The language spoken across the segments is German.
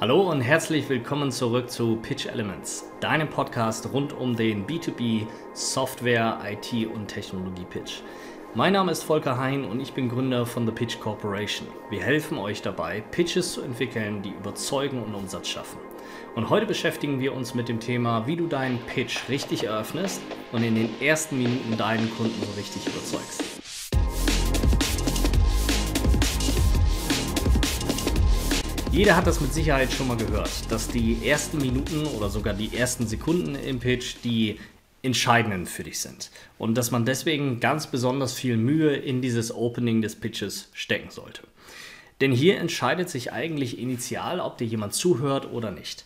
Hallo und herzlich willkommen zurück zu Pitch Elements, deinem Podcast rund um den B2B Software, IT und Technologie Pitch. Mein Name ist Volker Hein und ich bin Gründer von The Pitch Corporation. Wir helfen euch dabei, Pitches zu entwickeln, die überzeugen und Umsatz schaffen. Und heute beschäftigen wir uns mit dem Thema, wie du deinen Pitch richtig eröffnest und in den ersten Minuten deinen Kunden so richtig überzeugst. Jeder hat das mit Sicherheit schon mal gehört, dass die ersten Minuten oder sogar die ersten Sekunden im Pitch die entscheidenden für dich sind und dass man deswegen ganz besonders viel Mühe in dieses Opening des Pitches stecken sollte. Denn hier entscheidet sich eigentlich initial, ob dir jemand zuhört oder nicht.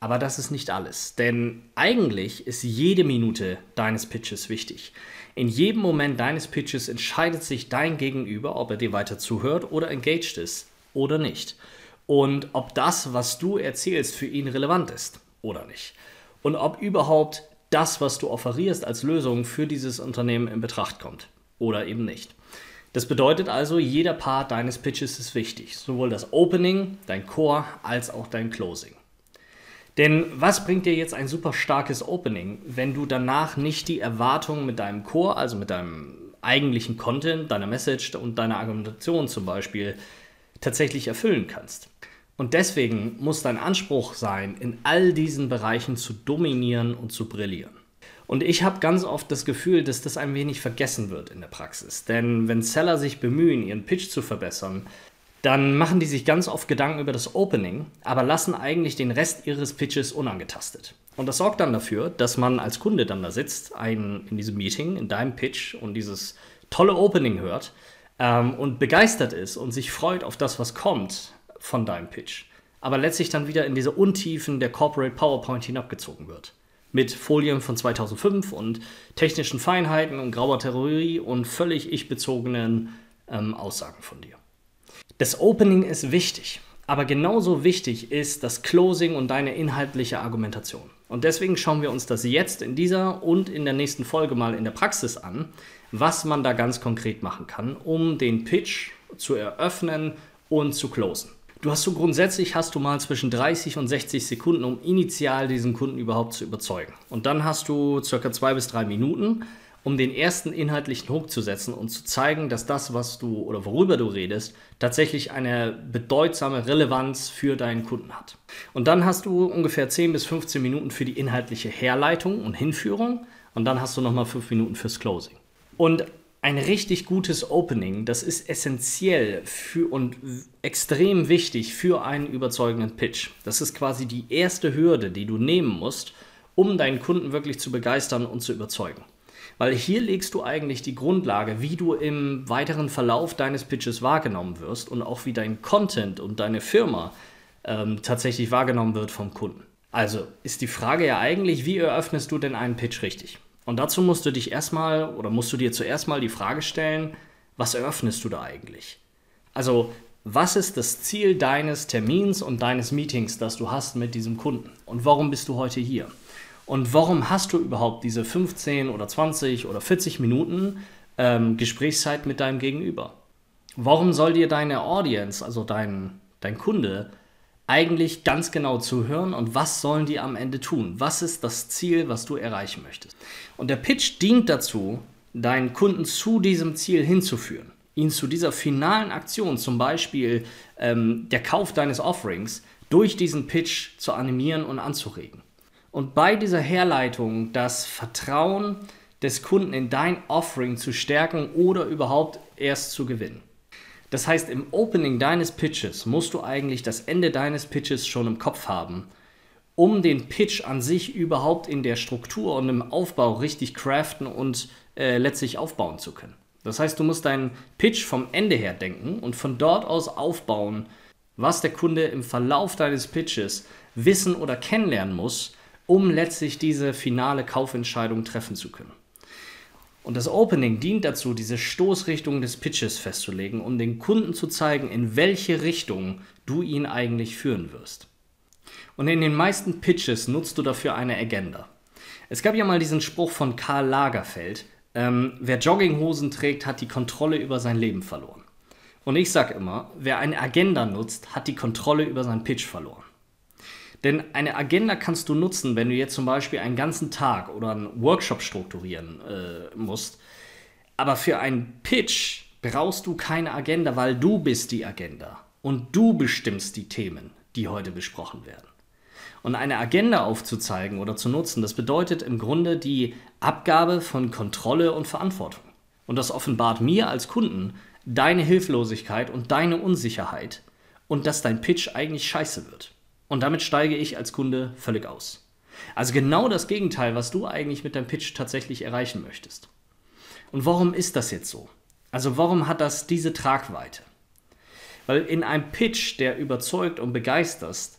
Aber das ist nicht alles, denn eigentlich ist jede Minute deines Pitches wichtig. In jedem Moment deines Pitches entscheidet sich dein Gegenüber, ob er dir weiter zuhört oder engaged ist oder nicht und ob das, was du erzählst, für ihn relevant ist oder nicht. Und ob überhaupt das, was du offerierst als Lösung für dieses Unternehmen in Betracht kommt oder eben nicht. Das bedeutet also, jeder Part deines Pitches ist wichtig, sowohl das Opening, dein Core als auch dein Closing. Denn was bringt dir jetzt ein super starkes Opening, wenn du danach nicht die Erwartungen mit deinem Core, also mit deinem eigentlichen Content, deiner Message und deiner Argumentation zum Beispiel, tatsächlich erfüllen kannst? Und deswegen muss dein Anspruch sein, in all diesen Bereichen zu dominieren und zu brillieren. Und ich habe ganz oft das Gefühl, dass das ein wenig vergessen wird in der Praxis. Denn wenn Seller sich bemühen, ihren Pitch zu verbessern, dann machen die sich ganz oft Gedanken über das Opening, aber lassen eigentlich den Rest ihres Pitches unangetastet. Und das sorgt dann dafür, dass man als Kunde dann da sitzt, ein, in diesem Meeting, in deinem Pitch und dieses tolle Opening hört ähm, und begeistert ist und sich freut auf das, was kommt von deinem Pitch, aber letztlich dann wieder in diese Untiefen der Corporate PowerPoint hinabgezogen wird. Mit Folien von 2005 und technischen Feinheiten und grauer Theorie und völlig ich-bezogenen ähm, Aussagen von dir. Das Opening ist wichtig, aber genauso wichtig ist das Closing und deine inhaltliche Argumentation. Und deswegen schauen wir uns das jetzt in dieser und in der nächsten Folge mal in der Praxis an, was man da ganz konkret machen kann, um den Pitch zu eröffnen und zu closen. Du hast so grundsätzlich hast du mal zwischen 30 und 60 Sekunden, um initial diesen Kunden überhaupt zu überzeugen. Und dann hast du circa zwei bis drei Minuten, um den ersten inhaltlichen Hook zu setzen und zu zeigen, dass das, was du oder worüber du redest, tatsächlich eine bedeutsame Relevanz für deinen Kunden hat. Und dann hast du ungefähr 10 bis 15 Minuten für die inhaltliche Herleitung und Hinführung und dann hast du nochmal 5 Minuten fürs Closing. Und ein richtig gutes Opening, das ist essentiell für und extrem wichtig für einen überzeugenden Pitch. Das ist quasi die erste Hürde, die du nehmen musst, um deinen Kunden wirklich zu begeistern und zu überzeugen. Weil hier legst du eigentlich die Grundlage, wie du im weiteren Verlauf deines Pitches wahrgenommen wirst und auch wie dein Content und deine Firma ähm, tatsächlich wahrgenommen wird vom Kunden. Also ist die Frage ja eigentlich, wie eröffnest du denn einen Pitch richtig? Und dazu musst du dich erstmal oder musst du dir zuerst mal die Frage stellen, was eröffnest du da eigentlich? Also, was ist das Ziel deines Termins und deines Meetings, das du hast mit diesem Kunden? Und warum bist du heute hier? Und warum hast du überhaupt diese 15 oder 20 oder 40 Minuten ähm, Gesprächszeit mit deinem Gegenüber? Warum soll dir deine Audience, also dein, dein Kunde, eigentlich ganz genau zuhören und was sollen die am Ende tun? Was ist das Ziel, was du erreichen möchtest? Und der Pitch dient dazu, deinen Kunden zu diesem Ziel hinzuführen, ihn zu dieser finalen Aktion, zum Beispiel ähm, der Kauf deines Offerings, durch diesen Pitch zu animieren und anzuregen. Und bei dieser Herleitung das Vertrauen des Kunden in dein Offering zu stärken oder überhaupt erst zu gewinnen. Das heißt, im Opening deines Pitches musst du eigentlich das Ende deines Pitches schon im Kopf haben, um den Pitch an sich überhaupt in der Struktur und im Aufbau richtig craften und äh, letztlich aufbauen zu können. Das heißt, du musst deinen Pitch vom Ende her denken und von dort aus aufbauen, was der Kunde im Verlauf deines Pitches wissen oder kennenlernen muss, um letztlich diese finale Kaufentscheidung treffen zu können. Und das Opening dient dazu, diese Stoßrichtung des Pitches festzulegen, um den Kunden zu zeigen, in welche Richtung du ihn eigentlich führen wirst. Und in den meisten Pitches nutzt du dafür eine Agenda. Es gab ja mal diesen Spruch von Karl Lagerfeld, ähm, wer Jogginghosen trägt, hat die Kontrolle über sein Leben verloren. Und ich sage immer, wer eine Agenda nutzt, hat die Kontrolle über seinen Pitch verloren. Denn eine Agenda kannst du nutzen, wenn du jetzt zum Beispiel einen ganzen Tag oder einen Workshop strukturieren äh, musst. Aber für einen Pitch brauchst du keine Agenda, weil du bist die Agenda und du bestimmst die Themen, die heute besprochen werden. Und eine Agenda aufzuzeigen oder zu nutzen, das bedeutet im Grunde die Abgabe von Kontrolle und Verantwortung. Und das offenbart mir als Kunden deine Hilflosigkeit und deine Unsicherheit und dass dein Pitch eigentlich scheiße wird. Und damit steige ich als Kunde völlig aus. Also genau das Gegenteil, was du eigentlich mit deinem Pitch tatsächlich erreichen möchtest. Und warum ist das jetzt so? Also warum hat das diese Tragweite? Weil in einem Pitch, der überzeugt und begeistert,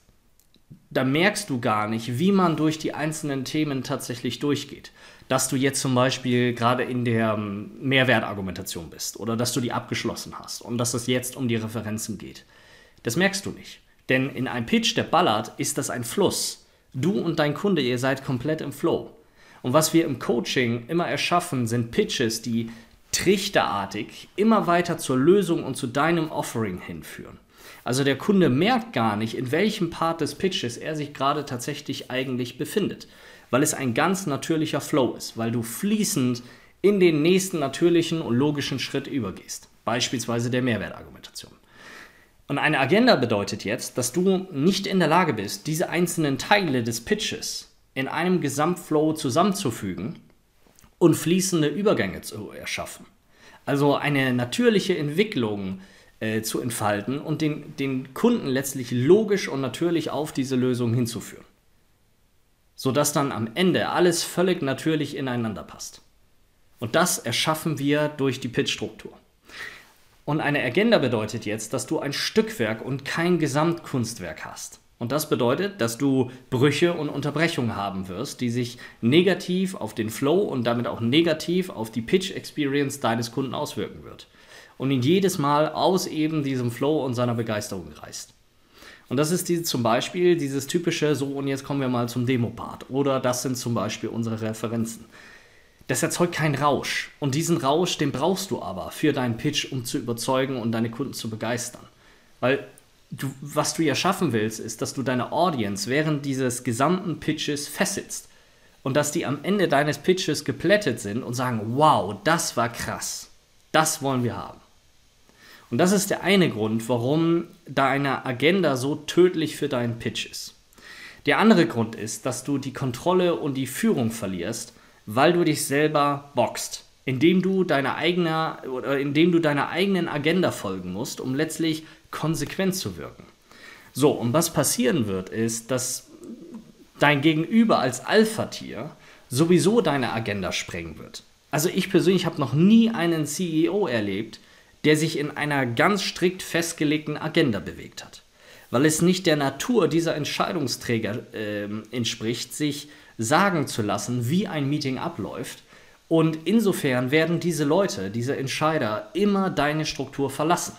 da merkst du gar nicht, wie man durch die einzelnen Themen tatsächlich durchgeht. Dass du jetzt zum Beispiel gerade in der ähm, Mehrwertargumentation bist oder dass du die abgeschlossen hast und dass es jetzt um die Referenzen geht. Das merkst du nicht. Denn in einem Pitch, der ballert, ist das ein Fluss. Du und dein Kunde, ihr seid komplett im Flow. Und was wir im Coaching immer erschaffen, sind Pitches, die trichterartig immer weiter zur Lösung und zu deinem Offering hinführen. Also der Kunde merkt gar nicht, in welchem Part des Pitches er sich gerade tatsächlich eigentlich befindet, weil es ein ganz natürlicher Flow ist, weil du fließend in den nächsten natürlichen und logischen Schritt übergehst, beispielsweise der Mehrwertargumentation. Und eine Agenda bedeutet jetzt, dass du nicht in der Lage bist, diese einzelnen Teile des Pitches in einem Gesamtflow zusammenzufügen und fließende Übergänge zu erschaffen. Also eine natürliche Entwicklung äh, zu entfalten und den, den Kunden letztlich logisch und natürlich auf diese Lösung hinzuführen. Sodass dann am Ende alles völlig natürlich ineinander passt. Und das erschaffen wir durch die Pitch-Struktur. Und eine Agenda bedeutet jetzt, dass du ein Stückwerk und kein Gesamtkunstwerk hast. Und das bedeutet, dass du Brüche und Unterbrechungen haben wirst, die sich negativ auf den Flow und damit auch negativ auf die Pitch Experience deines Kunden auswirken wird. Und ihn jedes Mal aus eben diesem Flow und seiner Begeisterung reißt. Und das ist die, zum Beispiel dieses typische, so und jetzt kommen wir mal zum Demo-Part. Oder das sind zum Beispiel unsere Referenzen. Das erzeugt keinen Rausch. Und diesen Rausch, den brauchst du aber für deinen Pitch, um zu überzeugen und deine Kunden zu begeistern. Weil du, was du ja schaffen willst, ist, dass du deine Audience während dieses gesamten Pitches fesselst. Und dass die am Ende deines Pitches geplättet sind und sagen, wow, das war krass. Das wollen wir haben. Und das ist der eine Grund, warum deine Agenda so tödlich für deinen Pitch ist. Der andere Grund ist, dass du die Kontrolle und die Führung verlierst, weil du dich selber boxt indem du deine eigene oder indem du deiner eigenen Agenda folgen musst, um letztlich konsequent zu wirken. So, und was passieren wird, ist, dass dein Gegenüber als Alpha-Tier sowieso deine Agenda sprengen wird. Also ich persönlich habe noch nie einen CEO erlebt, der sich in einer ganz strikt festgelegten Agenda bewegt hat. Weil es nicht der Natur dieser Entscheidungsträger äh, entspricht, sich sagen zu lassen, wie ein Meeting abläuft, und insofern werden diese Leute, diese Entscheider, immer deine Struktur verlassen.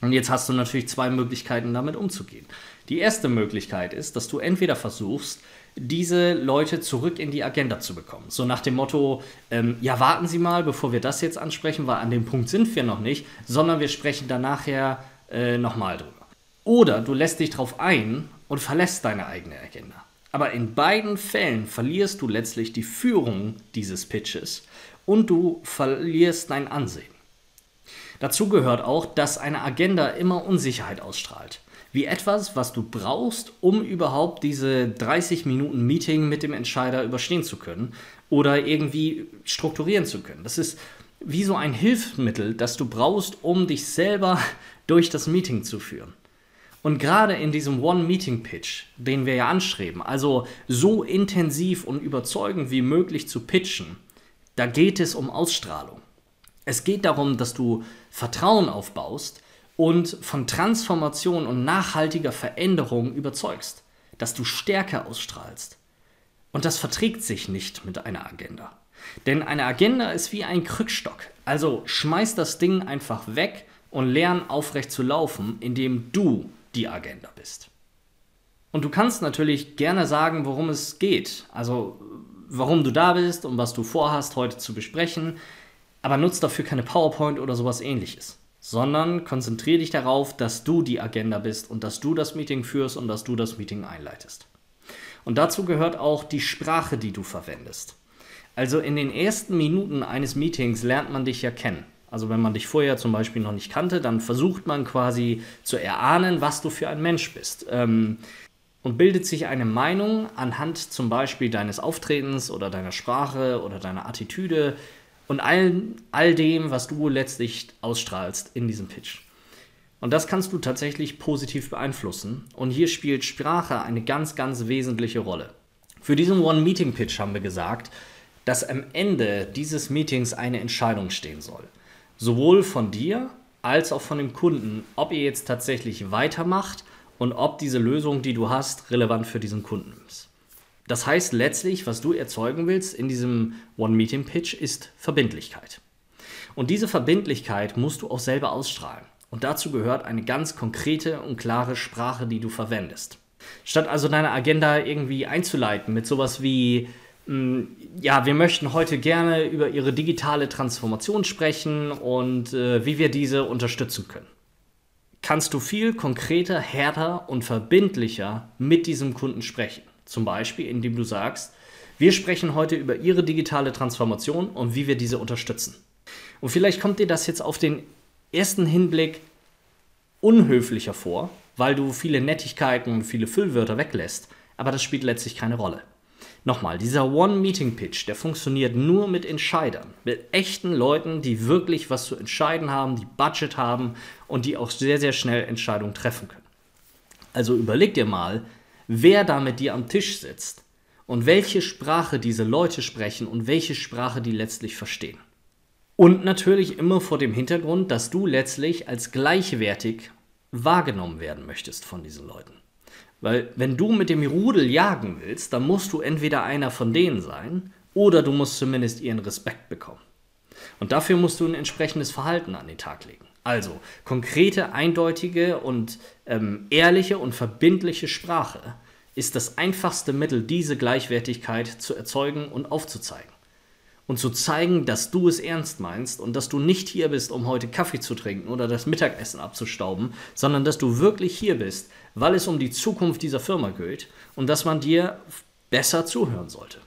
Und jetzt hast du natürlich zwei Möglichkeiten, damit umzugehen. Die erste Möglichkeit ist, dass du entweder versuchst, diese Leute zurück in die Agenda zu bekommen. So nach dem Motto, ähm, ja, warten Sie mal, bevor wir das jetzt ansprechen, weil an dem Punkt sind wir noch nicht, sondern wir sprechen dann nachher äh, nochmal drüber. Oder du lässt dich darauf ein und verlässt deine eigene Agenda. Aber in beiden Fällen verlierst du letztlich die Führung dieses Pitches und du verlierst dein Ansehen. Dazu gehört auch, dass eine Agenda immer Unsicherheit ausstrahlt. Wie etwas, was du brauchst, um überhaupt diese 30 Minuten Meeting mit dem Entscheider überstehen zu können oder irgendwie strukturieren zu können. Das ist wie so ein Hilfsmittel, das du brauchst, um dich selber durch das Meeting zu führen. Und gerade in diesem One-Meeting-Pitch, den wir ja anstreben, also so intensiv und überzeugend wie möglich zu pitchen, da geht es um Ausstrahlung. Es geht darum, dass du Vertrauen aufbaust und von Transformation und nachhaltiger Veränderung überzeugst, dass du Stärke ausstrahlst. Und das verträgt sich nicht mit einer Agenda. Denn eine Agenda ist wie ein Krückstock. Also schmeiß das Ding einfach weg und lern aufrecht zu laufen, indem du die Agenda bist. Und du kannst natürlich gerne sagen, worum es geht, also warum du da bist und was du vorhast, heute zu besprechen, aber nutzt dafür keine PowerPoint oder sowas ähnliches. sondern konzentriere dich darauf, dass du die Agenda bist und dass du das Meeting führst und dass du das Meeting einleitest. Und dazu gehört auch die Sprache, die du verwendest. Also in den ersten Minuten eines Meetings lernt man dich ja kennen. Also wenn man dich vorher zum Beispiel noch nicht kannte, dann versucht man quasi zu erahnen, was du für ein Mensch bist. Ähm, und bildet sich eine Meinung anhand zum Beispiel deines Auftretens oder deiner Sprache oder deiner Attitüde und all, all dem, was du letztlich ausstrahlst in diesem Pitch. Und das kannst du tatsächlich positiv beeinflussen. Und hier spielt Sprache eine ganz, ganz wesentliche Rolle. Für diesen One-Meeting-Pitch haben wir gesagt, dass am Ende dieses Meetings eine Entscheidung stehen soll. Sowohl von dir als auch von dem Kunden, ob ihr jetzt tatsächlich weitermacht und ob diese Lösung, die du hast, relevant für diesen Kunden ist. Das heißt letztlich, was du erzeugen willst in diesem One-Meeting-Pitch ist Verbindlichkeit. Und diese Verbindlichkeit musst du auch selber ausstrahlen. Und dazu gehört eine ganz konkrete und klare Sprache, die du verwendest. Statt also deine Agenda irgendwie einzuleiten mit sowas wie, ja, wir möchten heute gerne über Ihre digitale Transformation sprechen und äh, wie wir diese unterstützen können. Kannst du viel konkreter, härter und verbindlicher mit diesem Kunden sprechen. Zum Beispiel, indem du sagst, wir sprechen heute über Ihre digitale Transformation und wie wir diese unterstützen. Und vielleicht kommt dir das jetzt auf den ersten Hinblick unhöflicher vor, weil du viele Nettigkeiten und viele Füllwörter weglässt, aber das spielt letztlich keine Rolle. Nochmal, dieser One-Meeting-Pitch, der funktioniert nur mit Entscheidern, mit echten Leuten, die wirklich was zu entscheiden haben, die Budget haben und die auch sehr, sehr schnell Entscheidungen treffen können. Also überleg dir mal, wer da mit dir am Tisch sitzt und welche Sprache diese Leute sprechen und welche Sprache die letztlich verstehen. Und natürlich immer vor dem Hintergrund, dass du letztlich als gleichwertig wahrgenommen werden möchtest von diesen Leuten. Weil wenn du mit dem Rudel jagen willst, dann musst du entweder einer von denen sein oder du musst zumindest ihren Respekt bekommen. Und dafür musst du ein entsprechendes Verhalten an den Tag legen. Also konkrete, eindeutige und ähm, ehrliche und verbindliche Sprache ist das einfachste Mittel, diese Gleichwertigkeit zu erzeugen und aufzuzeigen und zu zeigen, dass du es ernst meinst und dass du nicht hier bist, um heute Kaffee zu trinken oder das Mittagessen abzustauben, sondern dass du wirklich hier bist, weil es um die Zukunft dieser Firma geht und dass man dir besser zuhören sollte.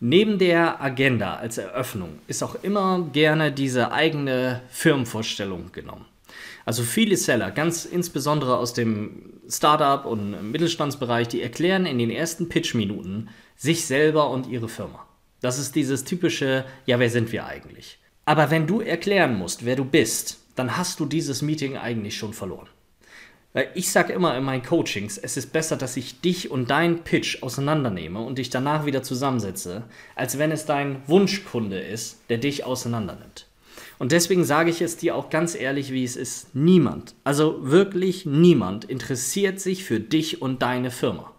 Neben der Agenda als Eröffnung ist auch immer gerne diese eigene Firmenvorstellung genommen. Also viele Seller, ganz insbesondere aus dem Startup und Mittelstandsbereich, die erklären in den ersten Pitch-Minuten sich selber und ihre Firma. Das ist dieses typische, ja, wer sind wir eigentlich? Aber wenn du erklären musst, wer du bist, dann hast du dieses Meeting eigentlich schon verloren. Weil ich sage immer in meinen Coachings, es ist besser, dass ich dich und deinen Pitch auseinandernehme und dich danach wieder zusammensetze, als wenn es dein Wunschkunde ist, der dich auseinandernimmt. Und deswegen sage ich es dir auch ganz ehrlich, wie es ist. Niemand, also wirklich niemand interessiert sich für dich und deine Firma.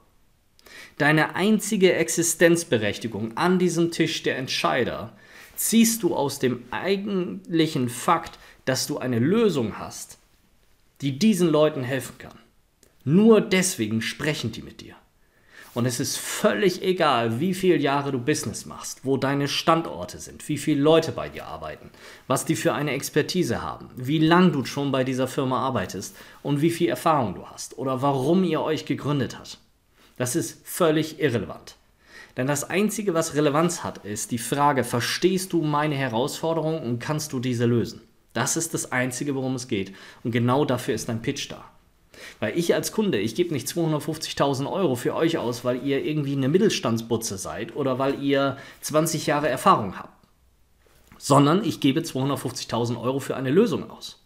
Deine einzige Existenzberechtigung an diesem Tisch der Entscheider ziehst du aus dem eigentlichen Fakt, dass du eine Lösung hast, die diesen Leuten helfen kann. Nur deswegen sprechen die mit dir. Und es ist völlig egal, wie viele Jahre du Business machst, wo deine Standorte sind, wie viele Leute bei dir arbeiten, was die für eine Expertise haben, wie lang du schon bei dieser Firma arbeitest und wie viel Erfahrung du hast oder warum ihr euch gegründet habt. Das ist völlig irrelevant. Denn das Einzige, was Relevanz hat, ist die Frage, verstehst du meine Herausforderung und kannst du diese lösen? Das ist das Einzige, worum es geht. Und genau dafür ist dein Pitch da. Weil ich als Kunde, ich gebe nicht 250.000 Euro für euch aus, weil ihr irgendwie eine Mittelstandsbutze seid oder weil ihr 20 Jahre Erfahrung habt. Sondern ich gebe 250.000 Euro für eine Lösung aus.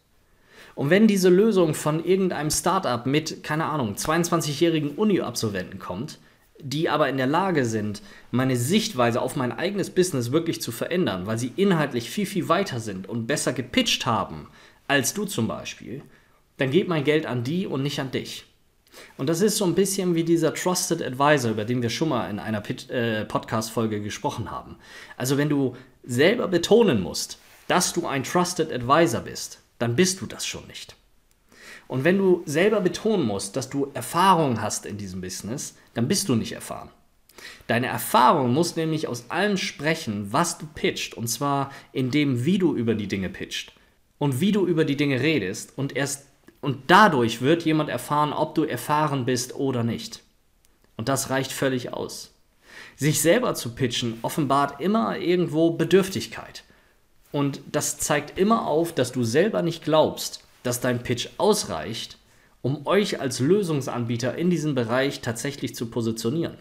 Und wenn diese Lösung von irgendeinem Startup mit, keine Ahnung, 22-jährigen Uni-Absolventen kommt, die aber in der Lage sind, meine Sichtweise auf mein eigenes Business wirklich zu verändern, weil sie inhaltlich viel, viel weiter sind und besser gepitcht haben als du zum Beispiel, dann geht mein Geld an die und nicht an dich. Und das ist so ein bisschen wie dieser Trusted Advisor, über den wir schon mal in einer äh, Podcast-Folge gesprochen haben. Also wenn du selber betonen musst, dass du ein Trusted Advisor bist, dann bist du das schon nicht. Und wenn du selber betonen musst, dass du Erfahrung hast in diesem Business, dann bist du nicht erfahren. Deine Erfahrung muss nämlich aus allem sprechen, was du pitcht, und zwar in dem, wie du über die Dinge pitcht. und wie du über die Dinge redest und erst und dadurch wird jemand erfahren, ob du erfahren bist oder nicht. Und das reicht völlig aus. Sich selber zu pitchen offenbart immer irgendwo Bedürftigkeit. Und das zeigt immer auf, dass du selber nicht glaubst, dass dein Pitch ausreicht, um euch als Lösungsanbieter in diesem Bereich tatsächlich zu positionieren.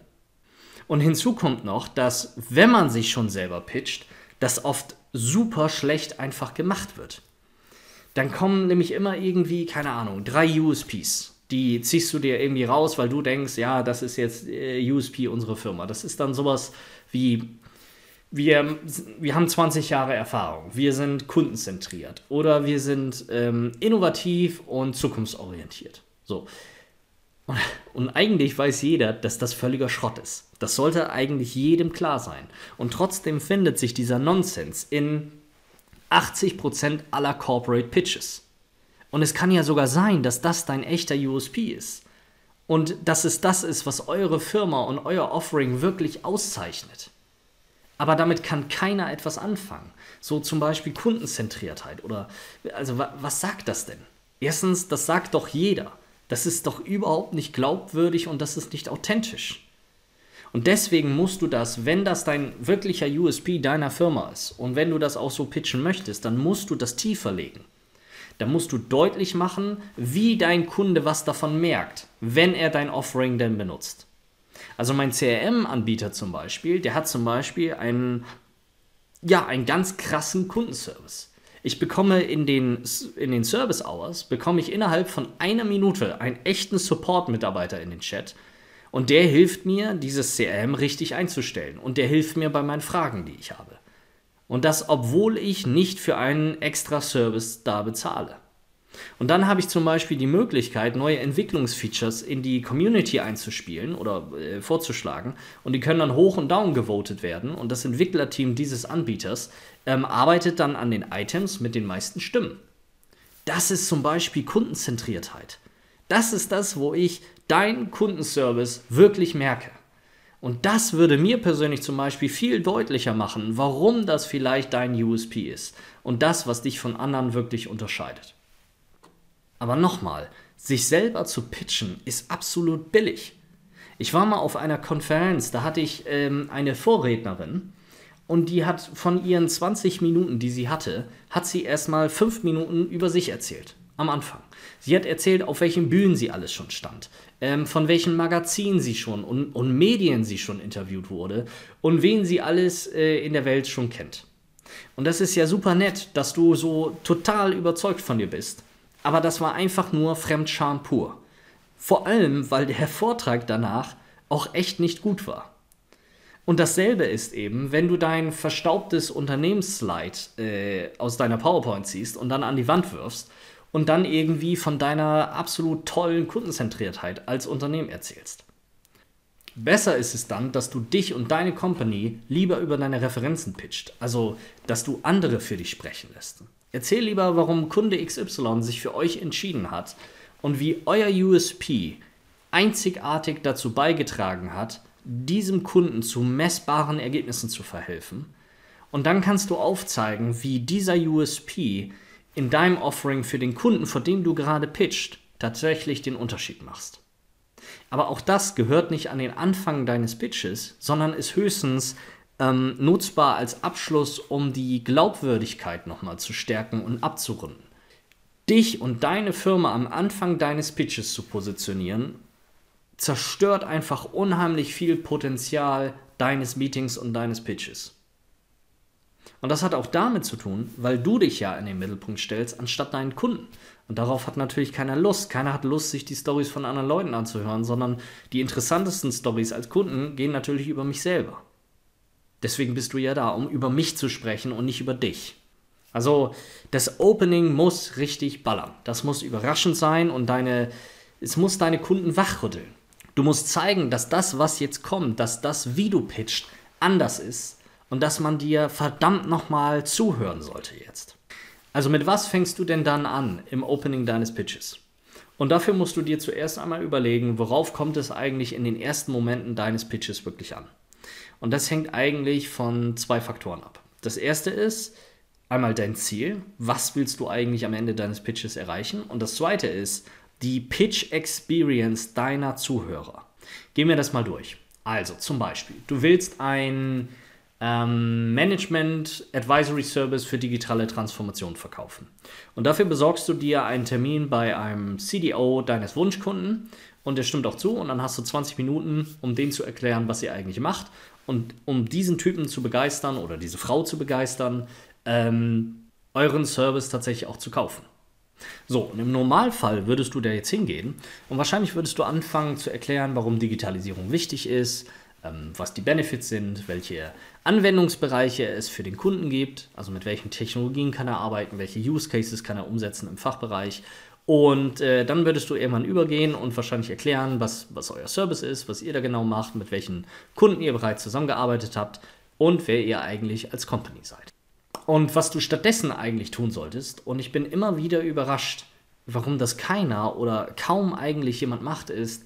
Und hinzu kommt noch, dass wenn man sich schon selber pitcht, das oft super schlecht einfach gemacht wird. Dann kommen nämlich immer irgendwie, keine Ahnung, drei USPs. Die ziehst du dir irgendwie raus, weil du denkst, ja, das ist jetzt äh, USP unserer Firma. Das ist dann sowas wie, wir, wir haben 20 Jahre Erfahrung, wir sind kundenzentriert oder wir sind ähm, innovativ und zukunftsorientiert. So. Und, und eigentlich weiß jeder, dass das völliger Schrott ist. Das sollte eigentlich jedem klar sein. Und trotzdem findet sich dieser Nonsens in 80% aller Corporate Pitches. Und es kann ja sogar sein, dass das dein echter USP ist. Und dass es das ist, was eure Firma und euer Offering wirklich auszeichnet. Aber damit kann keiner etwas anfangen. So zum Beispiel Kundenzentriertheit oder, also was sagt das denn? Erstens, das sagt doch jeder. Das ist doch überhaupt nicht glaubwürdig und das ist nicht authentisch. Und deswegen musst du das, wenn das dein wirklicher USP deiner Firma ist und wenn du das auch so pitchen möchtest, dann musst du das tiefer legen. Da musst du deutlich machen, wie dein Kunde was davon merkt, wenn er dein Offering denn benutzt. Also mein CRM-Anbieter zum Beispiel, der hat zum Beispiel einen, ja, einen ganz krassen Kundenservice. Ich bekomme in den, in den Service Hours, bekomme ich innerhalb von einer Minute einen echten Support-Mitarbeiter in den Chat, und der hilft mir, dieses CRM richtig einzustellen. Und der hilft mir bei meinen Fragen, die ich habe. Und das, obwohl ich nicht für einen extra Service da bezahle. Und dann habe ich zum Beispiel die Möglichkeit, neue Entwicklungsfeatures in die Community einzuspielen oder äh, vorzuschlagen. Und die können dann hoch und down gewotet werden. Und das Entwicklerteam dieses Anbieters ähm, arbeitet dann an den Items mit den meisten Stimmen. Das ist zum Beispiel Kundenzentriertheit. Das ist das, wo ich deinen Kundenservice wirklich merke. Und das würde mir persönlich zum Beispiel viel deutlicher machen, warum das vielleicht dein USP ist und das, was dich von anderen wirklich unterscheidet. Aber nochmal, sich selber zu pitchen ist absolut billig. Ich war mal auf einer Konferenz, da hatte ich ähm, eine Vorrednerin und die hat von ihren 20 Minuten, die sie hatte, hat sie erstmal 5 Minuten über sich erzählt. Am Anfang. Sie hat erzählt, auf welchen Bühnen sie alles schon stand, ähm, von welchen Magazinen sie schon und, und, Medien sie schon interviewt wurde und wen sie alles äh, in der Welt schon kennt. Und das ist ja super nett, dass du so total überzeugt von dir bist. Aber das war einfach nur Fremdscham pur. Vor allem, weil der Vortrag danach auch echt nicht gut war. Und dasselbe ist eben, wenn du dein verstaubtes Unternehmensslide äh, aus deiner PowerPoint ziehst und dann an die Wand wirfst und dann irgendwie von deiner absolut tollen Kundenzentriertheit als Unternehmen erzählst. Besser ist es dann, dass du dich und deine Company lieber über deine Referenzen pitcht, also dass du andere für dich sprechen lässt. Erzähl lieber, warum Kunde XY sich für euch entschieden hat und wie euer USP einzigartig dazu beigetragen hat, diesem Kunden zu messbaren Ergebnissen zu verhelfen. Und dann kannst du aufzeigen, wie dieser USP in deinem Offering für den Kunden, vor dem du gerade pitcht, tatsächlich den Unterschied machst. Aber auch das gehört nicht an den Anfang deines Pitches, sondern ist höchstens ähm, nutzbar als Abschluss, um die Glaubwürdigkeit nochmal zu stärken und abzurunden. Dich und deine Firma am Anfang deines Pitches zu positionieren, zerstört einfach unheimlich viel Potenzial deines Meetings und deines Pitches. Und das hat auch damit zu tun, weil du dich ja in den Mittelpunkt stellst, anstatt deinen Kunden. Und darauf hat natürlich keiner Lust. Keiner hat Lust, sich die Stories von anderen Leuten anzuhören, sondern die interessantesten Stories als Kunden gehen natürlich über mich selber. Deswegen bist du ja da, um über mich zu sprechen und nicht über dich. Also das Opening muss richtig ballern. Das muss überraschend sein und deine, es muss deine Kunden wachrütteln. Du musst zeigen, dass das, was jetzt kommt, dass das, wie du pitcht, anders ist und dass man dir verdammt nochmal zuhören sollte jetzt. Also mit was fängst du denn dann an im Opening deines Pitches? Und dafür musst du dir zuerst einmal überlegen, worauf kommt es eigentlich in den ersten Momenten deines Pitches wirklich an. Und das hängt eigentlich von zwei Faktoren ab. Das erste ist, einmal dein Ziel, was willst du eigentlich am Ende deines Pitches erreichen? Und das zweite ist die Pitch Experience deiner Zuhörer. Gehen wir das mal durch. Also zum Beispiel, du willst ein ähm, Management Advisory Service für digitale Transformation verkaufen. Und dafür besorgst du dir einen Termin bei einem CDO deines Wunschkunden und der stimmt auch zu und dann hast du 20 Minuten, um dem zu erklären, was ihr eigentlich macht und um diesen Typen zu begeistern oder diese Frau zu begeistern, ähm, euren Service tatsächlich auch zu kaufen. So, und im Normalfall würdest du da jetzt hingehen und wahrscheinlich würdest du anfangen zu erklären, warum Digitalisierung wichtig ist, ähm, was die Benefits sind, welche Anwendungsbereiche es für den Kunden gibt, also mit welchen Technologien kann er arbeiten, welche Use Cases kann er umsetzen im Fachbereich. Und äh, dann würdest du irgendwann übergehen und wahrscheinlich erklären, was, was euer Service ist, was ihr da genau macht, mit welchen Kunden ihr bereits zusammengearbeitet habt und wer ihr eigentlich als Company seid. Und was du stattdessen eigentlich tun solltest, und ich bin immer wieder überrascht, warum das keiner oder kaum eigentlich jemand macht, ist,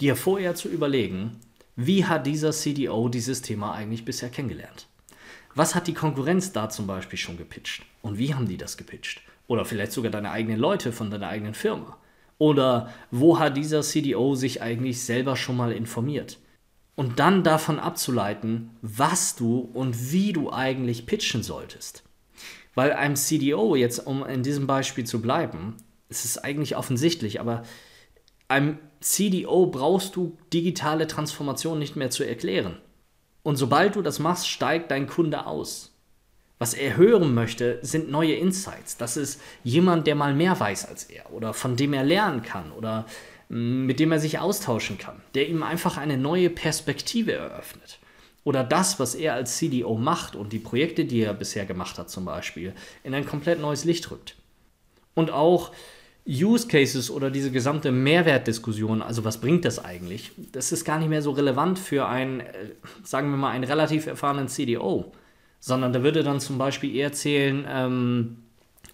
dir vorher zu überlegen, wie hat dieser CDO dieses Thema eigentlich bisher kennengelernt? Was hat die Konkurrenz da zum Beispiel schon gepitcht? Und wie haben die das gepitcht? Oder vielleicht sogar deine eigenen Leute von deiner eigenen Firma? Oder wo hat dieser CDO sich eigentlich selber schon mal informiert? und dann davon abzuleiten, was du und wie du eigentlich pitchen solltest. Weil einem CDO, jetzt um in diesem Beispiel zu bleiben, es ist eigentlich offensichtlich, aber einem CDO brauchst du digitale Transformation nicht mehr zu erklären. Und sobald du das machst, steigt dein Kunde aus. Was er hören möchte, sind neue Insights. Das ist jemand, der mal mehr weiß als er oder von dem er lernen kann oder mit dem er sich austauschen kann, der ihm einfach eine neue Perspektive eröffnet. Oder das, was er als CDO macht und die Projekte, die er bisher gemacht hat zum Beispiel, in ein komplett neues Licht rückt. Und auch Use Cases oder diese gesamte Mehrwertdiskussion, also was bringt das eigentlich, das ist gar nicht mehr so relevant für einen, äh, sagen wir mal, einen relativ erfahrenen CDO, sondern da würde dann zum Beispiel eher zählen, ähm,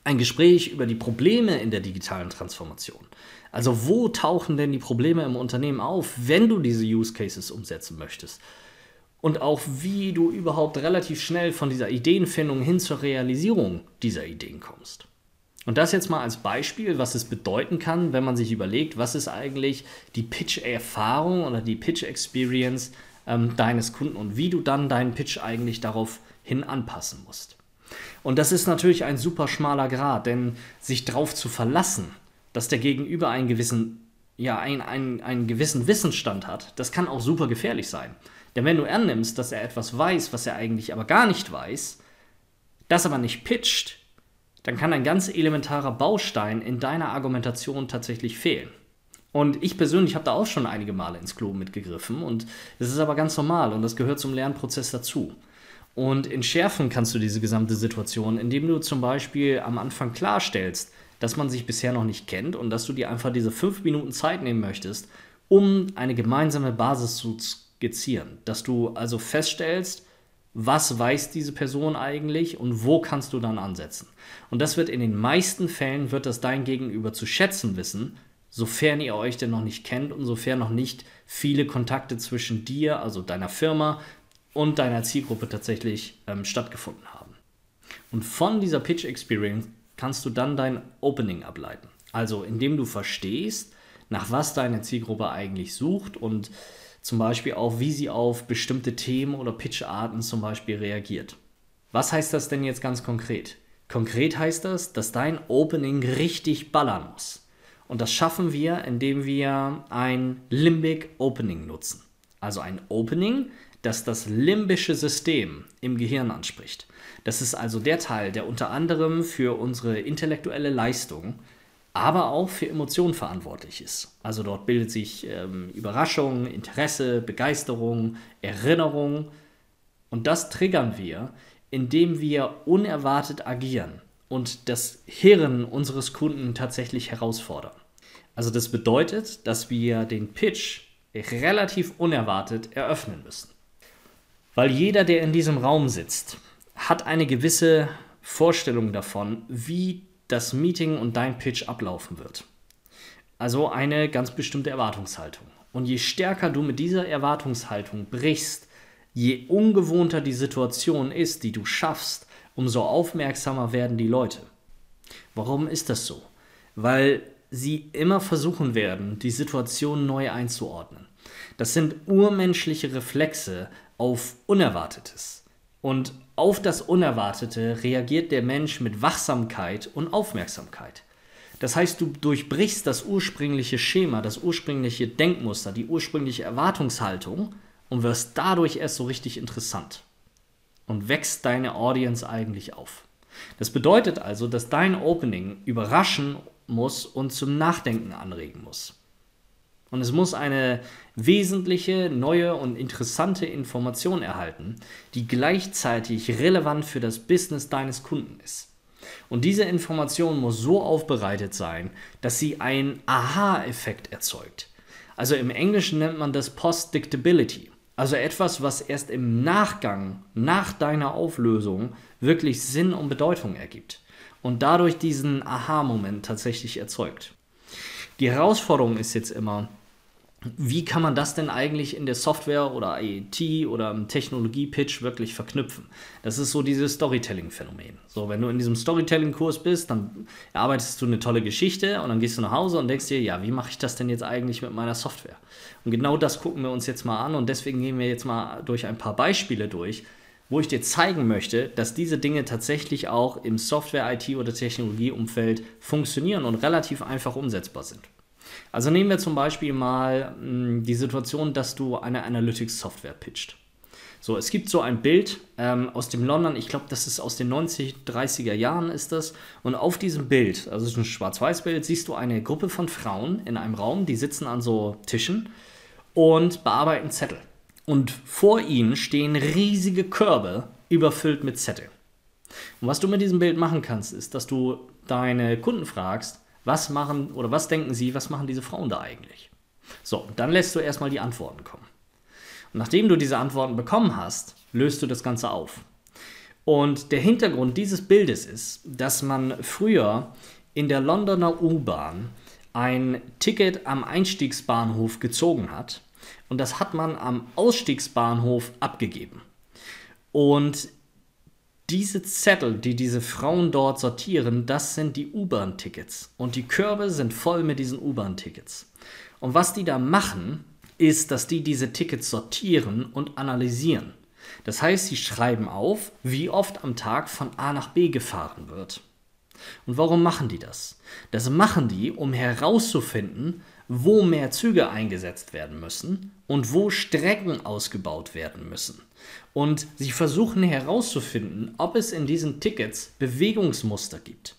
ein Gespräch über die Probleme in der digitalen Transformation. Also wo tauchen denn die Probleme im Unternehmen auf, wenn du diese Use Cases umsetzen möchtest? Und auch wie du überhaupt relativ schnell von dieser Ideenfindung hin zur Realisierung dieser Ideen kommst. Und das jetzt mal als Beispiel, was es bedeuten kann, wenn man sich überlegt, was ist eigentlich die Pitch-Erfahrung oder die Pitch-Experience ähm, deines Kunden und wie du dann deinen Pitch eigentlich darauf hin anpassen musst. Und das ist natürlich ein super schmaler Grad, denn sich darauf zu verlassen, dass der Gegenüber einen gewissen, ja, einen, einen, einen gewissen Wissensstand hat, das kann auch super gefährlich sein. Denn wenn du annimmst, dass er etwas weiß, was er eigentlich aber gar nicht weiß, das aber nicht pitcht, dann kann ein ganz elementarer Baustein in deiner Argumentation tatsächlich fehlen. Und ich persönlich habe da auch schon einige Male ins Klo mitgegriffen und das ist aber ganz normal und das gehört zum Lernprozess dazu. Und entschärfen kannst du diese gesamte Situation, indem du zum Beispiel am Anfang klarstellst, dass man sich bisher noch nicht kennt und dass du dir einfach diese fünf Minuten Zeit nehmen möchtest, um eine gemeinsame Basis zu skizzieren. Dass du also feststellst, was weiß diese Person eigentlich und wo kannst du dann ansetzen. Und das wird in den meisten Fällen, wird das dein Gegenüber zu schätzen wissen, sofern ihr euch denn noch nicht kennt und sofern noch nicht viele Kontakte zwischen dir, also deiner Firma und deiner Zielgruppe tatsächlich ähm, stattgefunden haben. Und von dieser Pitch Experience kannst du dann dein Opening ableiten. Also indem du verstehst, nach was deine Zielgruppe eigentlich sucht und zum Beispiel auch, wie sie auf bestimmte Themen oder Pitcharten zum Beispiel reagiert. Was heißt das denn jetzt ganz konkret? Konkret heißt das, dass dein Opening richtig ballern muss. Und das schaffen wir, indem wir ein Limbic Opening nutzen. Also ein Opening, das das limbische System im Gehirn anspricht. Das ist also der Teil, der unter anderem für unsere intellektuelle Leistung, aber auch für Emotionen verantwortlich ist. Also dort bildet sich ähm, Überraschung, Interesse, Begeisterung, Erinnerung. Und das triggern wir, indem wir unerwartet agieren und das Hirn unseres Kunden tatsächlich herausfordern. Also das bedeutet, dass wir den Pitch relativ unerwartet eröffnen müssen. Weil jeder, der in diesem Raum sitzt, hat eine gewisse Vorstellung davon, wie das Meeting und dein Pitch ablaufen wird. Also eine ganz bestimmte Erwartungshaltung. Und je stärker du mit dieser Erwartungshaltung brichst, je ungewohnter die Situation ist, die du schaffst, umso aufmerksamer werden die Leute. Warum ist das so? Weil sie immer versuchen werden, die Situation neu einzuordnen. Das sind urmenschliche Reflexe auf Unerwartetes. Und auf das Unerwartete reagiert der Mensch mit Wachsamkeit und Aufmerksamkeit. Das heißt, du durchbrichst das ursprüngliche Schema, das ursprüngliche Denkmuster, die ursprüngliche Erwartungshaltung und wirst dadurch erst so richtig interessant. Und wächst deine Audience eigentlich auf. Das bedeutet also, dass dein Opening überraschen muss und zum Nachdenken anregen muss. Und es muss eine wesentliche, neue und interessante Information erhalten, die gleichzeitig relevant für das Business deines Kunden ist. Und diese Information muss so aufbereitet sein, dass sie einen Aha-Effekt erzeugt. Also im Englischen nennt man das Post-Dictability. Also etwas, was erst im Nachgang, nach deiner Auflösung, wirklich Sinn und Bedeutung ergibt. Und dadurch diesen Aha-Moment tatsächlich erzeugt. Die Herausforderung ist jetzt immer, wie kann man das denn eigentlich in der Software oder IT oder im Technologie-Pitch wirklich verknüpfen? Das ist so dieses Storytelling-Phänomen. So, wenn du in diesem Storytelling-Kurs bist, dann erarbeitest du eine tolle Geschichte und dann gehst du nach Hause und denkst dir, ja, wie mache ich das denn jetzt eigentlich mit meiner Software? Und genau das gucken wir uns jetzt mal an und deswegen gehen wir jetzt mal durch ein paar Beispiele durch, wo ich dir zeigen möchte, dass diese Dinge tatsächlich auch im Software-, IT- oder Technologie-Umfeld funktionieren und relativ einfach umsetzbar sind. Also nehmen wir zum Beispiel mal mh, hm, die Situation, dass du eine Analytics-Software pitcht. So, es gibt so ein Bild ähm, aus dem London, ich glaube, das ist aus den 90, 30er Jahren ist das. Und auf diesem Bild, also es ist ein Schwarz-Weiß-Bild, siehst du eine Gruppe von Frauen in einem Raum, die sitzen an so Tischen und bearbeiten Zettel. Und vor ihnen stehen riesige Körbe überfüllt mit Zetteln. Und was du mit diesem Bild machen kannst, ist, dass du deine Kunden fragst, was machen oder was denken Sie, was machen diese Frauen da eigentlich? So, dann lässt du erstmal die Antworten kommen. Und nachdem du diese Antworten bekommen hast, löst du das Ganze auf. Und der Hintergrund dieses Bildes ist, dass man früher in der Londoner U-Bahn ein Ticket am Einstiegsbahnhof gezogen hat und das hat man am Ausstiegsbahnhof abgegeben. Und diese Zettel, die diese Frauen dort sortieren, das sind die U-Bahn-Tickets. Und die Körbe sind voll mit diesen U-Bahn-Tickets. Und was die da machen, ist, dass die diese Tickets sortieren und analysieren. Das heißt, sie schreiben auf, wie oft am Tag von A nach B gefahren wird. Und warum machen die das? Das machen die, um herauszufinden, wo mehr Züge eingesetzt werden müssen und wo Strecken ausgebaut werden müssen. Und sie versuchen herauszufinden, ob es in diesen Tickets Bewegungsmuster gibt.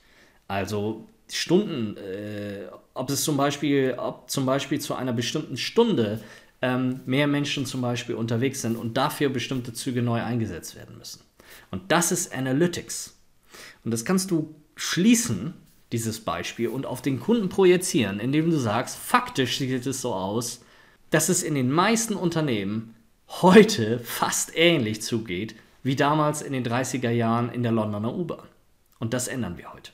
Also Stunden, äh, ob es zum Beispiel, ob zum Beispiel zu einer bestimmten Stunde ähm, mehr Menschen zum Beispiel unterwegs sind und dafür bestimmte Züge neu eingesetzt werden müssen. Und das ist Analytics. Und das kannst du schließen, dieses Beispiel, und auf den Kunden projizieren, indem du sagst, faktisch sieht es so aus, dass es in den meisten Unternehmen heute fast ähnlich zugeht wie damals in den 30er Jahren in der Londoner U-Bahn. Und das ändern wir heute.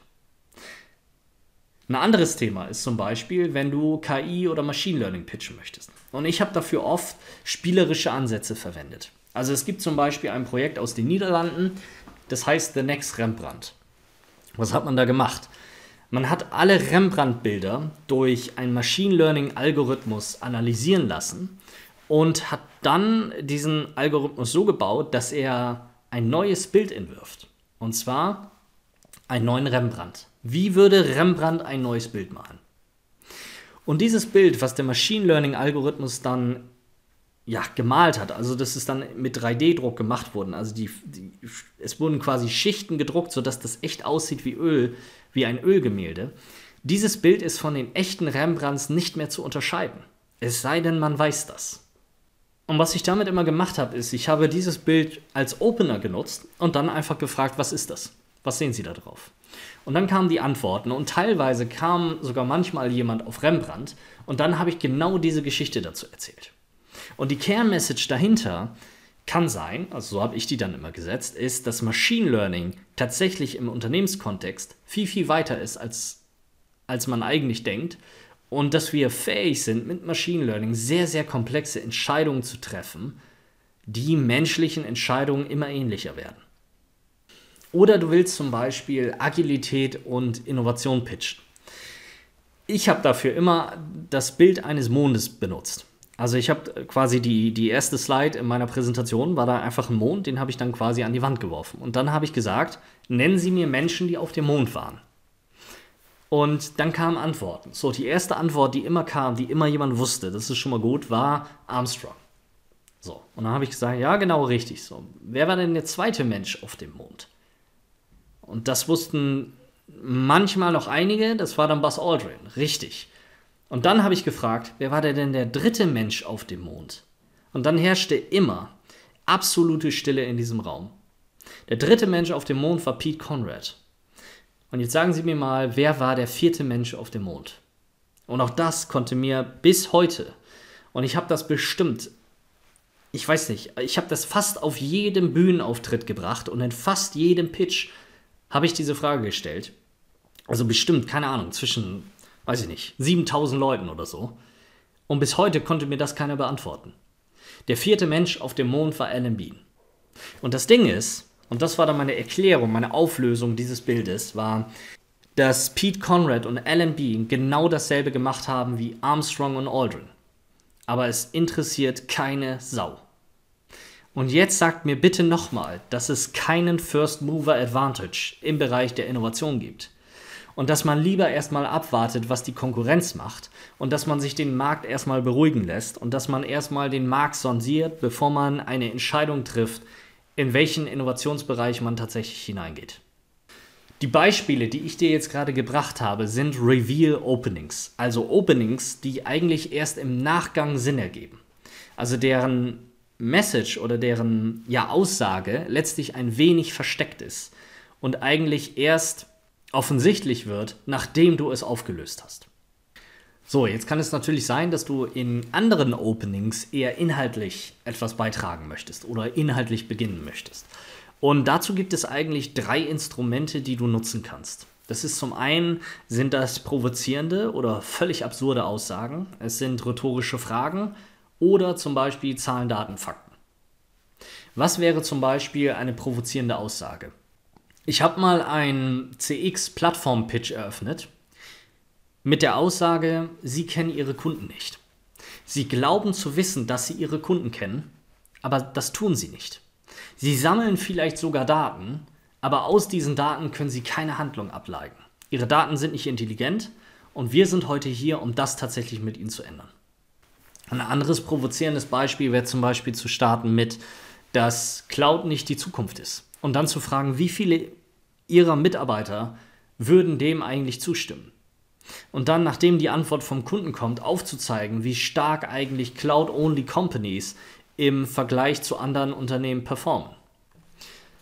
Ein anderes Thema ist zum Beispiel, wenn du KI oder Machine Learning pitchen möchtest. Und ich habe dafür oft spielerische Ansätze verwendet. Also es gibt zum Beispiel ein Projekt aus den Niederlanden, das heißt The Next Rembrandt. Was hat man da gemacht? Man hat alle Rembrandt-Bilder durch einen Machine Learning-Algorithmus analysieren lassen und hat dann diesen Algorithmus so gebaut, dass er ein neues Bild entwirft. Und zwar einen neuen Rembrandt. Wie würde Rembrandt ein neues Bild machen? Und dieses Bild, was der Machine Learning Algorithmus dann ja, gemalt hat, also das ist dann mit 3D-Druck gemacht worden, also die, die, es wurden quasi Schichten gedruckt, sodass das echt aussieht wie Öl, wie ein Ölgemälde. Dieses Bild ist von den echten Rembrandts nicht mehr zu unterscheiden. Es sei denn, man weiß das. Und was ich damit immer gemacht habe, ist, ich habe dieses Bild als Opener genutzt und dann einfach gefragt, was ist das? Was sehen Sie da drauf? Und dann kamen die Antworten und teilweise kam sogar manchmal jemand auf Rembrandt und dann habe ich genau diese Geschichte dazu erzählt. Und die Kernmessage dahinter kann sein, also so habe ich die dann immer gesetzt, ist, dass Machine Learning tatsächlich im Unternehmenskontext viel, viel weiter ist, als, als man eigentlich denkt und dass wir fähig sind, mit Machine Learning sehr, sehr komplexe Entscheidungen zu treffen, die menschlichen Entscheidungen immer ähnlicher werden. Oder du willst zum Beispiel Agilität und Innovation pitchen. Ich habe dafür immer das Bild eines Mondes benutzt. Also ich habe quasi die, die erste Slide in meiner Präsentation, war da einfach ein Mond, den habe ich dann quasi an die Wand geworfen. Und dann habe ich gesagt, nennen Sie mir Menschen, die auf dem Mond waren. Und dann kamen Antworten. So, die erste Antwort, die immer kam, die immer jemand wusste, das ist schon mal gut, war Armstrong. So, und dann habe ich gesagt, ja, genau richtig. So, wer war denn der zweite Mensch auf dem Mond? Und das wussten manchmal noch einige, das war dann Buzz Aldrin, richtig. Und dann habe ich gefragt, wer war denn der dritte Mensch auf dem Mond? Und dann herrschte immer absolute Stille in diesem Raum. Der dritte Mensch auf dem Mond war Pete Conrad. Und jetzt sagen Sie mir mal, wer war der vierte Mensch auf dem Mond? Und auch das konnte mir bis heute, und ich habe das bestimmt, ich weiß nicht, ich habe das fast auf jedem Bühnenauftritt gebracht und in fast jedem Pitch habe ich diese Frage gestellt. Also bestimmt, keine Ahnung, zwischen, weiß ich nicht, 7000 Leuten oder so. Und bis heute konnte mir das keiner beantworten. Der vierte Mensch auf dem Mond war Alan Bean. Und das Ding ist, und das war dann meine Erklärung, meine Auflösung dieses Bildes, war, dass Pete Conrad und Alan Bean genau dasselbe gemacht haben wie Armstrong und Aldrin. Aber es interessiert keine Sau. Und jetzt sagt mir bitte nochmal, dass es keinen First Mover Advantage im Bereich der Innovation gibt. Und dass man lieber erstmal abwartet, was die Konkurrenz macht und dass man sich den Markt erstmal beruhigen lässt und dass man erstmal den Markt sondiert, bevor man eine Entscheidung trifft, in welchen Innovationsbereich man tatsächlich hineingeht. Die Beispiele, die ich dir jetzt gerade gebracht habe, sind Reveal Openings, also Openings, die eigentlich erst im Nachgang Sinn ergeben. Also deren Message oder deren ja, Aussage letztlich ein wenig versteckt ist und eigentlich erst offensichtlich wird, nachdem du es aufgelöst hast. So, jetzt kann es natürlich sein, dass du in anderen Openings eher inhaltlich etwas beitragen möchtest oder inhaltlich beginnen möchtest. Und dazu gibt es eigentlich drei Instrumente, die du nutzen kannst. Das ist zum einen sind das provozierende oder völlig absurde Aussagen, es sind rhetorische Fragen oder zum Beispiel Zahlen, Daten, Fakten. Was wäre zum Beispiel eine provozierende Aussage? Ich habe mal einen CX-Plattform-Pitch eröffnet mit der Aussage, Sie kennen Ihre Kunden nicht. Sie glauben zu wissen, dass Sie Ihre Kunden kennen, aber das tun Sie nicht. Sie sammeln vielleicht sogar Daten, aber aus diesen Daten können Sie keine Handlung ableiten. Ihre Daten sind nicht intelligent und wir sind heute hier, um das tatsächlich mit Ihnen zu ändern. Ein anderes provozierendes Beispiel wäre zum Beispiel zu starten mit, dass Cloud nicht die Zukunft ist. Und dann zu fragen, wie viele Ihrer Mitarbeiter würden dem eigentlich zustimmen. Und dann, nachdem die Antwort vom Kunden kommt, aufzuzeigen, wie stark eigentlich Cloud-Only Companies im Vergleich zu anderen Unternehmen performen.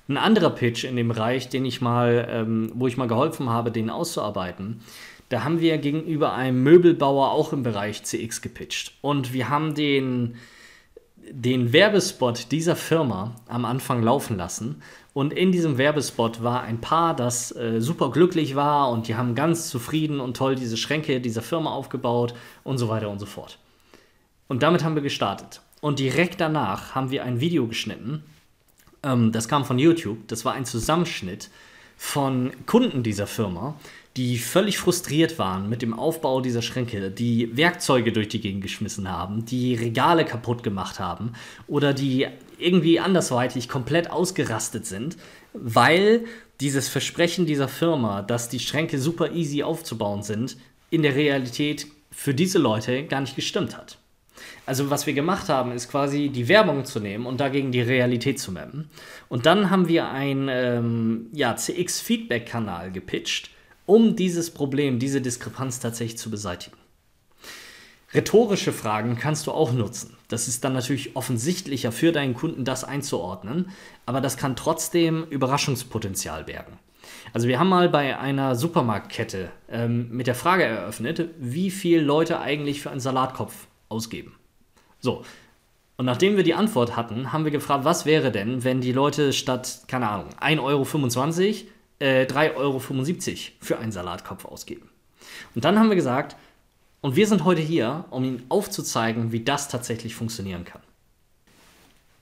Ein anderer Pitch in dem Bereich, den ich mal, ähm, wo ich mal geholfen habe, den auszuarbeiten, da haben wir gegenüber einem Möbelbauer auch im Bereich CX gepitcht. Und wir haben den, den Werbespot dieser Firma am Anfang laufen lassen und in diesem Werbespot war ein Paar, das äh, super glücklich war und die haben ganz zufrieden und toll diese Schränke dieser Firma aufgebaut und so weiter und so fort. Und damit haben wir gestartet. Und direkt danach haben wir ein Video geschnitten. Ähm, das kam von YouTube. Das war ein Zusammenschnitt von Kunden dieser Firma, die völlig frustriert waren mit dem Aufbau dieser Schränke, die Werkzeuge durch die Gegend geschmissen haben, die Regale kaputt gemacht haben oder die irgendwie andersweitig komplett ausgerastet sind, weil dieses Versprechen dieser Firma, dass die Schränke super easy aufzubauen sind, in der Realität für diese Leute gar nicht gestimmt hat. Also was wir gemacht haben, ist quasi die Werbung zu nehmen und dagegen die Realität zu mappen. Und dann haben wir einen ähm, ja, CX-Feedback-Kanal gepitcht, um dieses Problem, diese Diskrepanz tatsächlich zu beseitigen. Rhetorische Fragen kannst du auch nutzen. Das ist dann natürlich offensichtlicher für deinen Kunden, das einzuordnen, aber das kann trotzdem Überraschungspotenzial bergen. Also wir haben mal bei einer Supermarktkette ähm, mit der Frage eröffnet, wie viel Leute eigentlich für einen Salatkopf ausgeben. So, und nachdem wir die Antwort hatten, haben wir gefragt, was wäre denn, wenn die Leute statt, keine Ahnung, 1,25 Euro äh, 3,75 Euro für einen Salatkopf ausgeben. Und dann haben wir gesagt, und wir sind heute hier, um Ihnen aufzuzeigen, wie das tatsächlich funktionieren kann.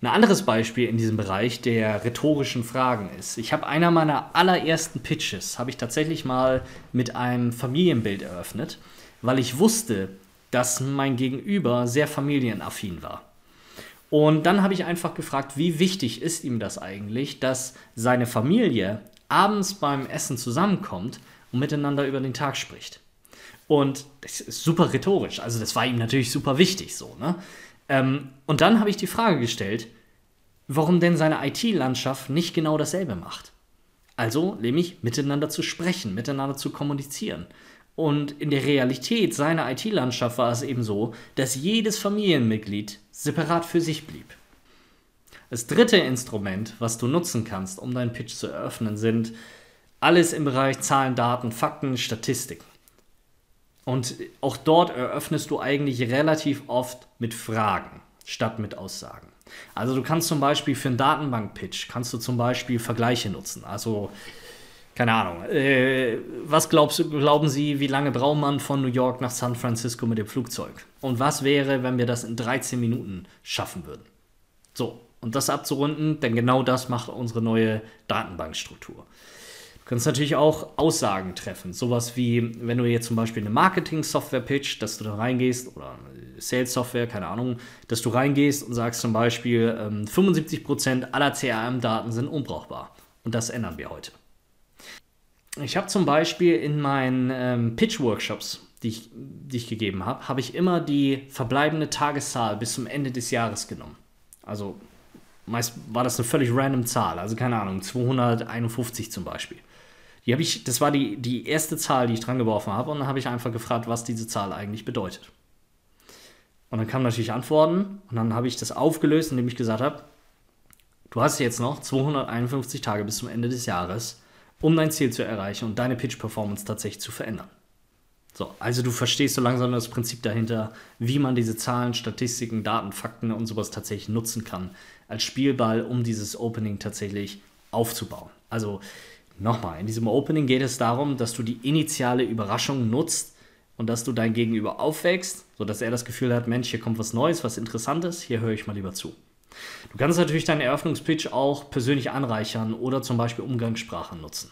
Ein anderes Beispiel in diesem Bereich der rhetorischen Fragen ist, ich habe einer meiner allerersten Pitches, habe ich tatsächlich mal mit einem Familienbild eröffnet, weil ich wusste, dass mein Gegenüber sehr familienaffin war. Und dann habe ich einfach gefragt, wie wichtig ist ihm das eigentlich, dass seine Familie abends beim Essen zusammenkommt und miteinander über den Tag spricht. Und das ist super rhetorisch, also das war ihm natürlich super wichtig so, ne? Ähm, und dann habe ich die Frage gestellt, warum denn seine IT-Landschaft nicht genau dasselbe macht. Also nämlich miteinander zu sprechen, miteinander zu kommunizieren. Und in der Realität seiner IT-Landschaft war es eben so, dass jedes Familienmitglied separat für sich blieb. Das dritte Instrument, was du nutzen kannst, um deinen Pitch zu eröffnen, sind alles im Bereich Zahlen, Daten, Fakten, Statistiken. Und auch dort eröffnest du eigentlich relativ oft mit Fragen statt mit Aussagen. Also du kannst zum Beispiel für einen Datenbank-Pitch, kannst du zum Beispiel Vergleiche nutzen. Also, keine Ahnung, äh, was glaubst, glauben Sie, wie lange braucht man von New York nach San Francisco mit dem Flugzeug? Und was wäre, wenn wir das in 13 Minuten schaffen würden? So, und das abzurunden, denn genau das macht unsere neue Datenbankstruktur kannst natürlich auch Aussagen treffen. Sowas wie, wenn du jetzt zum Beispiel eine Marketing-Software pitcht, dass du da reingehst, oder Sales-Software, keine Ahnung, dass du reingehst und sagst zum Beispiel, ähm, 75% aller CRM-Daten sind unbrauchbar. Und das ändern wir heute. Ich habe zum Beispiel in meinen ähm, Pitch-Workshops, die ich, die ich gegeben habe, habe ich immer die verbleibende Tageszahl bis zum Ende des Jahres genommen. Also meist war das eine völlig random Zahl, also keine Ahnung, 251 zum Beispiel. Die habe ich, das war die, die erste Zahl, die ich dran geworfen habe, und dann habe ich einfach gefragt, was diese Zahl eigentlich bedeutet. Und dann kamen natürlich Antworten, und dann habe ich das aufgelöst, indem ich gesagt habe, du hast jetzt noch 251 Tage bis zum Ende des Jahres, um dein Ziel zu erreichen und deine Pitch-Performance tatsächlich zu verändern. So, also du verstehst so langsam das Prinzip dahinter, wie man diese Zahlen, Statistiken, Daten, Fakten und sowas tatsächlich nutzen kann als Spielball, um dieses Opening tatsächlich aufzubauen. Also Nochmal, in diesem Opening geht es darum, dass du die initiale Überraschung nutzt und dass du dein Gegenüber aufwächst, sodass er das Gefühl hat, Mensch, hier kommt was Neues, was Interessantes, hier höre ich mal lieber zu. Du kannst natürlich deinen Eröffnungspitch auch persönlich anreichern oder zum Beispiel Umgangssprache nutzen.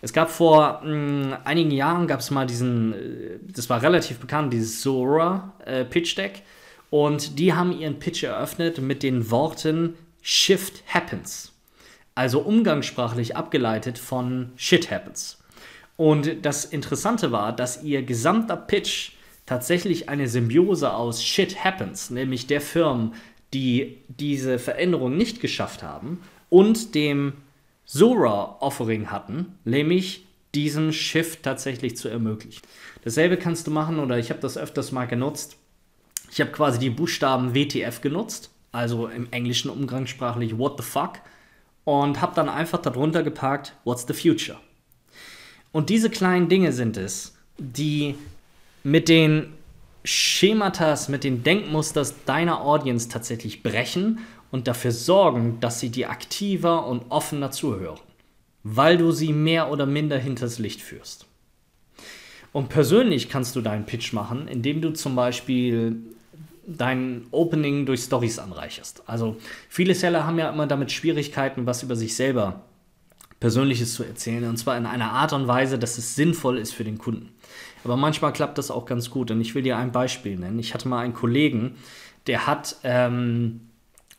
Es gab vor mh, hm, einigen Jahren, gab es mal diesen, äh, das war relativ bekannt, dieses Zora äh, Pitch Deck. Und die haben ihren Pitch eröffnet mit den Worten Shift Happens also umgangssprachlich abgeleitet von Shit Happens. Und das Interessante war, dass ihr gesamter Pitch tatsächlich eine Symbiose aus Shit Happens, nämlich der Firmen, die diese Veränderung nicht geschafft haben, und dem Zora-Offering hatten, nämlich diesen Shift tatsächlich zu ermöglichen. Dasselbe kannst du machen, oder ich habe das öfters mal genutzt. Ich habe quasi die Buchstaben WTF genutzt, also im Englischen umgangssprachlich What the fuck und habe dann einfach darunter geparkt, What's the future? Und diese kleinen Dinge sind es, die mit den Schematas, mit den Denkmusters deiner Audience tatsächlich brechen und dafür sorgen, dass sie dir aktiver und offener zuhören, weil du sie mehr oder minder hinters Licht führst. Und persönlich kannst du deinen Pitch machen, indem du zum Beispiel dein Opening durch Stories anreicherst. Also viele Seller haben ja immer damit Schwierigkeiten, was über sich selber Persönliches zu erzählen. Und zwar in einer Art und Weise, dass es sinnvoll ist für den Kunden. Aber manchmal klappt das auch ganz gut. Und ich will dir ein Beispiel nennen. Ich hatte mal einen Kollegen, der hat ähm,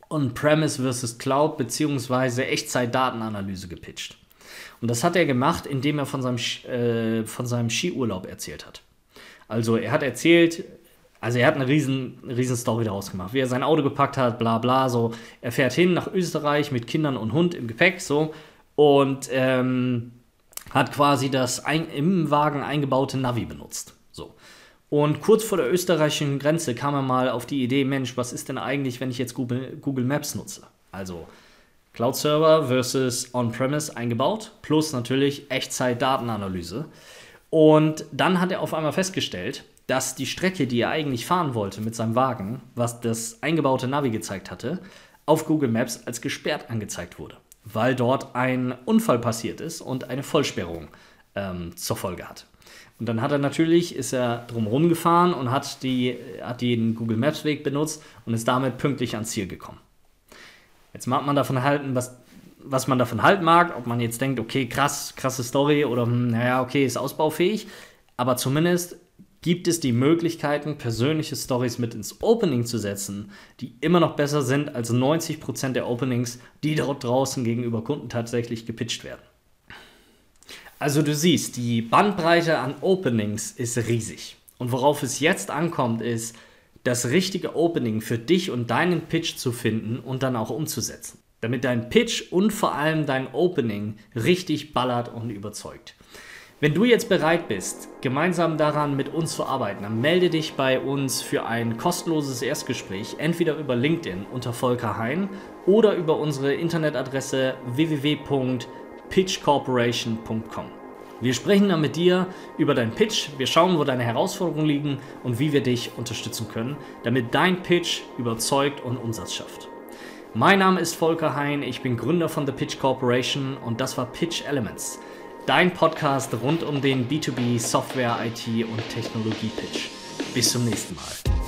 On-Premise versus Cloud beziehungsweise Echtzeit-Datenanalyse gepitcht. Und das hat er gemacht, indem er von seinem, äh, von seinem Skiurlaub erzählt hat. Also er hat erzählt, also er hat eine riesen, riesen Story daraus gemacht, wie er sein Auto gepackt hat, bla bla, so. Er fährt hin nach Österreich mit Kindern und Hund im Gepäck, so. Und ähm, hat quasi das ein, im Wagen eingebaute Navi benutzt. So. Und kurz vor der österreichischen Grenze kam er mal auf die Idee, Mensch, was ist denn eigentlich, wenn ich jetzt Google, Google Maps nutze? Also Cloud Server versus On-Premise eingebaut, plus natürlich Echtzeit-Datenanalyse. Und dann hat er auf einmal festgestellt, dass die Strecke, die er eigentlich fahren wollte mit seinem Wagen, was das eingebaute Navi gezeigt hatte, auf Google Maps als gesperrt angezeigt wurde, weil dort ein Unfall passiert ist und eine Vollsperrung ähm, zur Folge hat. Und dann hat er natürlich, ist er drumherum gefahren und hat, die, hat den Google Maps Weg benutzt und ist damit pünktlich ans Ziel gekommen. Jetzt mag man davon halten, was, was man davon halten mag, ob man jetzt denkt, okay, krass, krasse Story oder hm, naja, okay, ist ausbaufähig, aber zumindest gibt es die Möglichkeiten, persönliche Stories mit ins Opening zu setzen, die immer noch besser sind als 90% der Openings, die dort draußen gegenüber Kunden tatsächlich gepitcht werden. Also du siehst, die Bandbreite an Openings ist riesig. Und worauf es jetzt ankommt, ist, das richtige Opening für dich und deinen Pitch zu finden und dann auch umzusetzen. Damit dein Pitch und vor allem dein Opening richtig ballert und überzeugt. Wenn du jetzt bereit bist, gemeinsam daran mit uns zu arbeiten, dann melde dich bei uns für ein kostenloses Erstgespräch, entweder über LinkedIn unter Volker Hein oder über unsere Internetadresse www.pitchcorporation.com. Wir sprechen dann mit dir über deinen Pitch, wir schauen, wo deine Herausforderungen liegen und wie wir dich unterstützen können, damit dein Pitch überzeugt und Umsatz schafft. Mein Name ist Volker Hein, ich bin Gründer von The Pitch Corporation und das war Pitch Elements dein Podcast rund um den B2B Software, IT und Technologie Pitch. Bis zum nächsten Mal.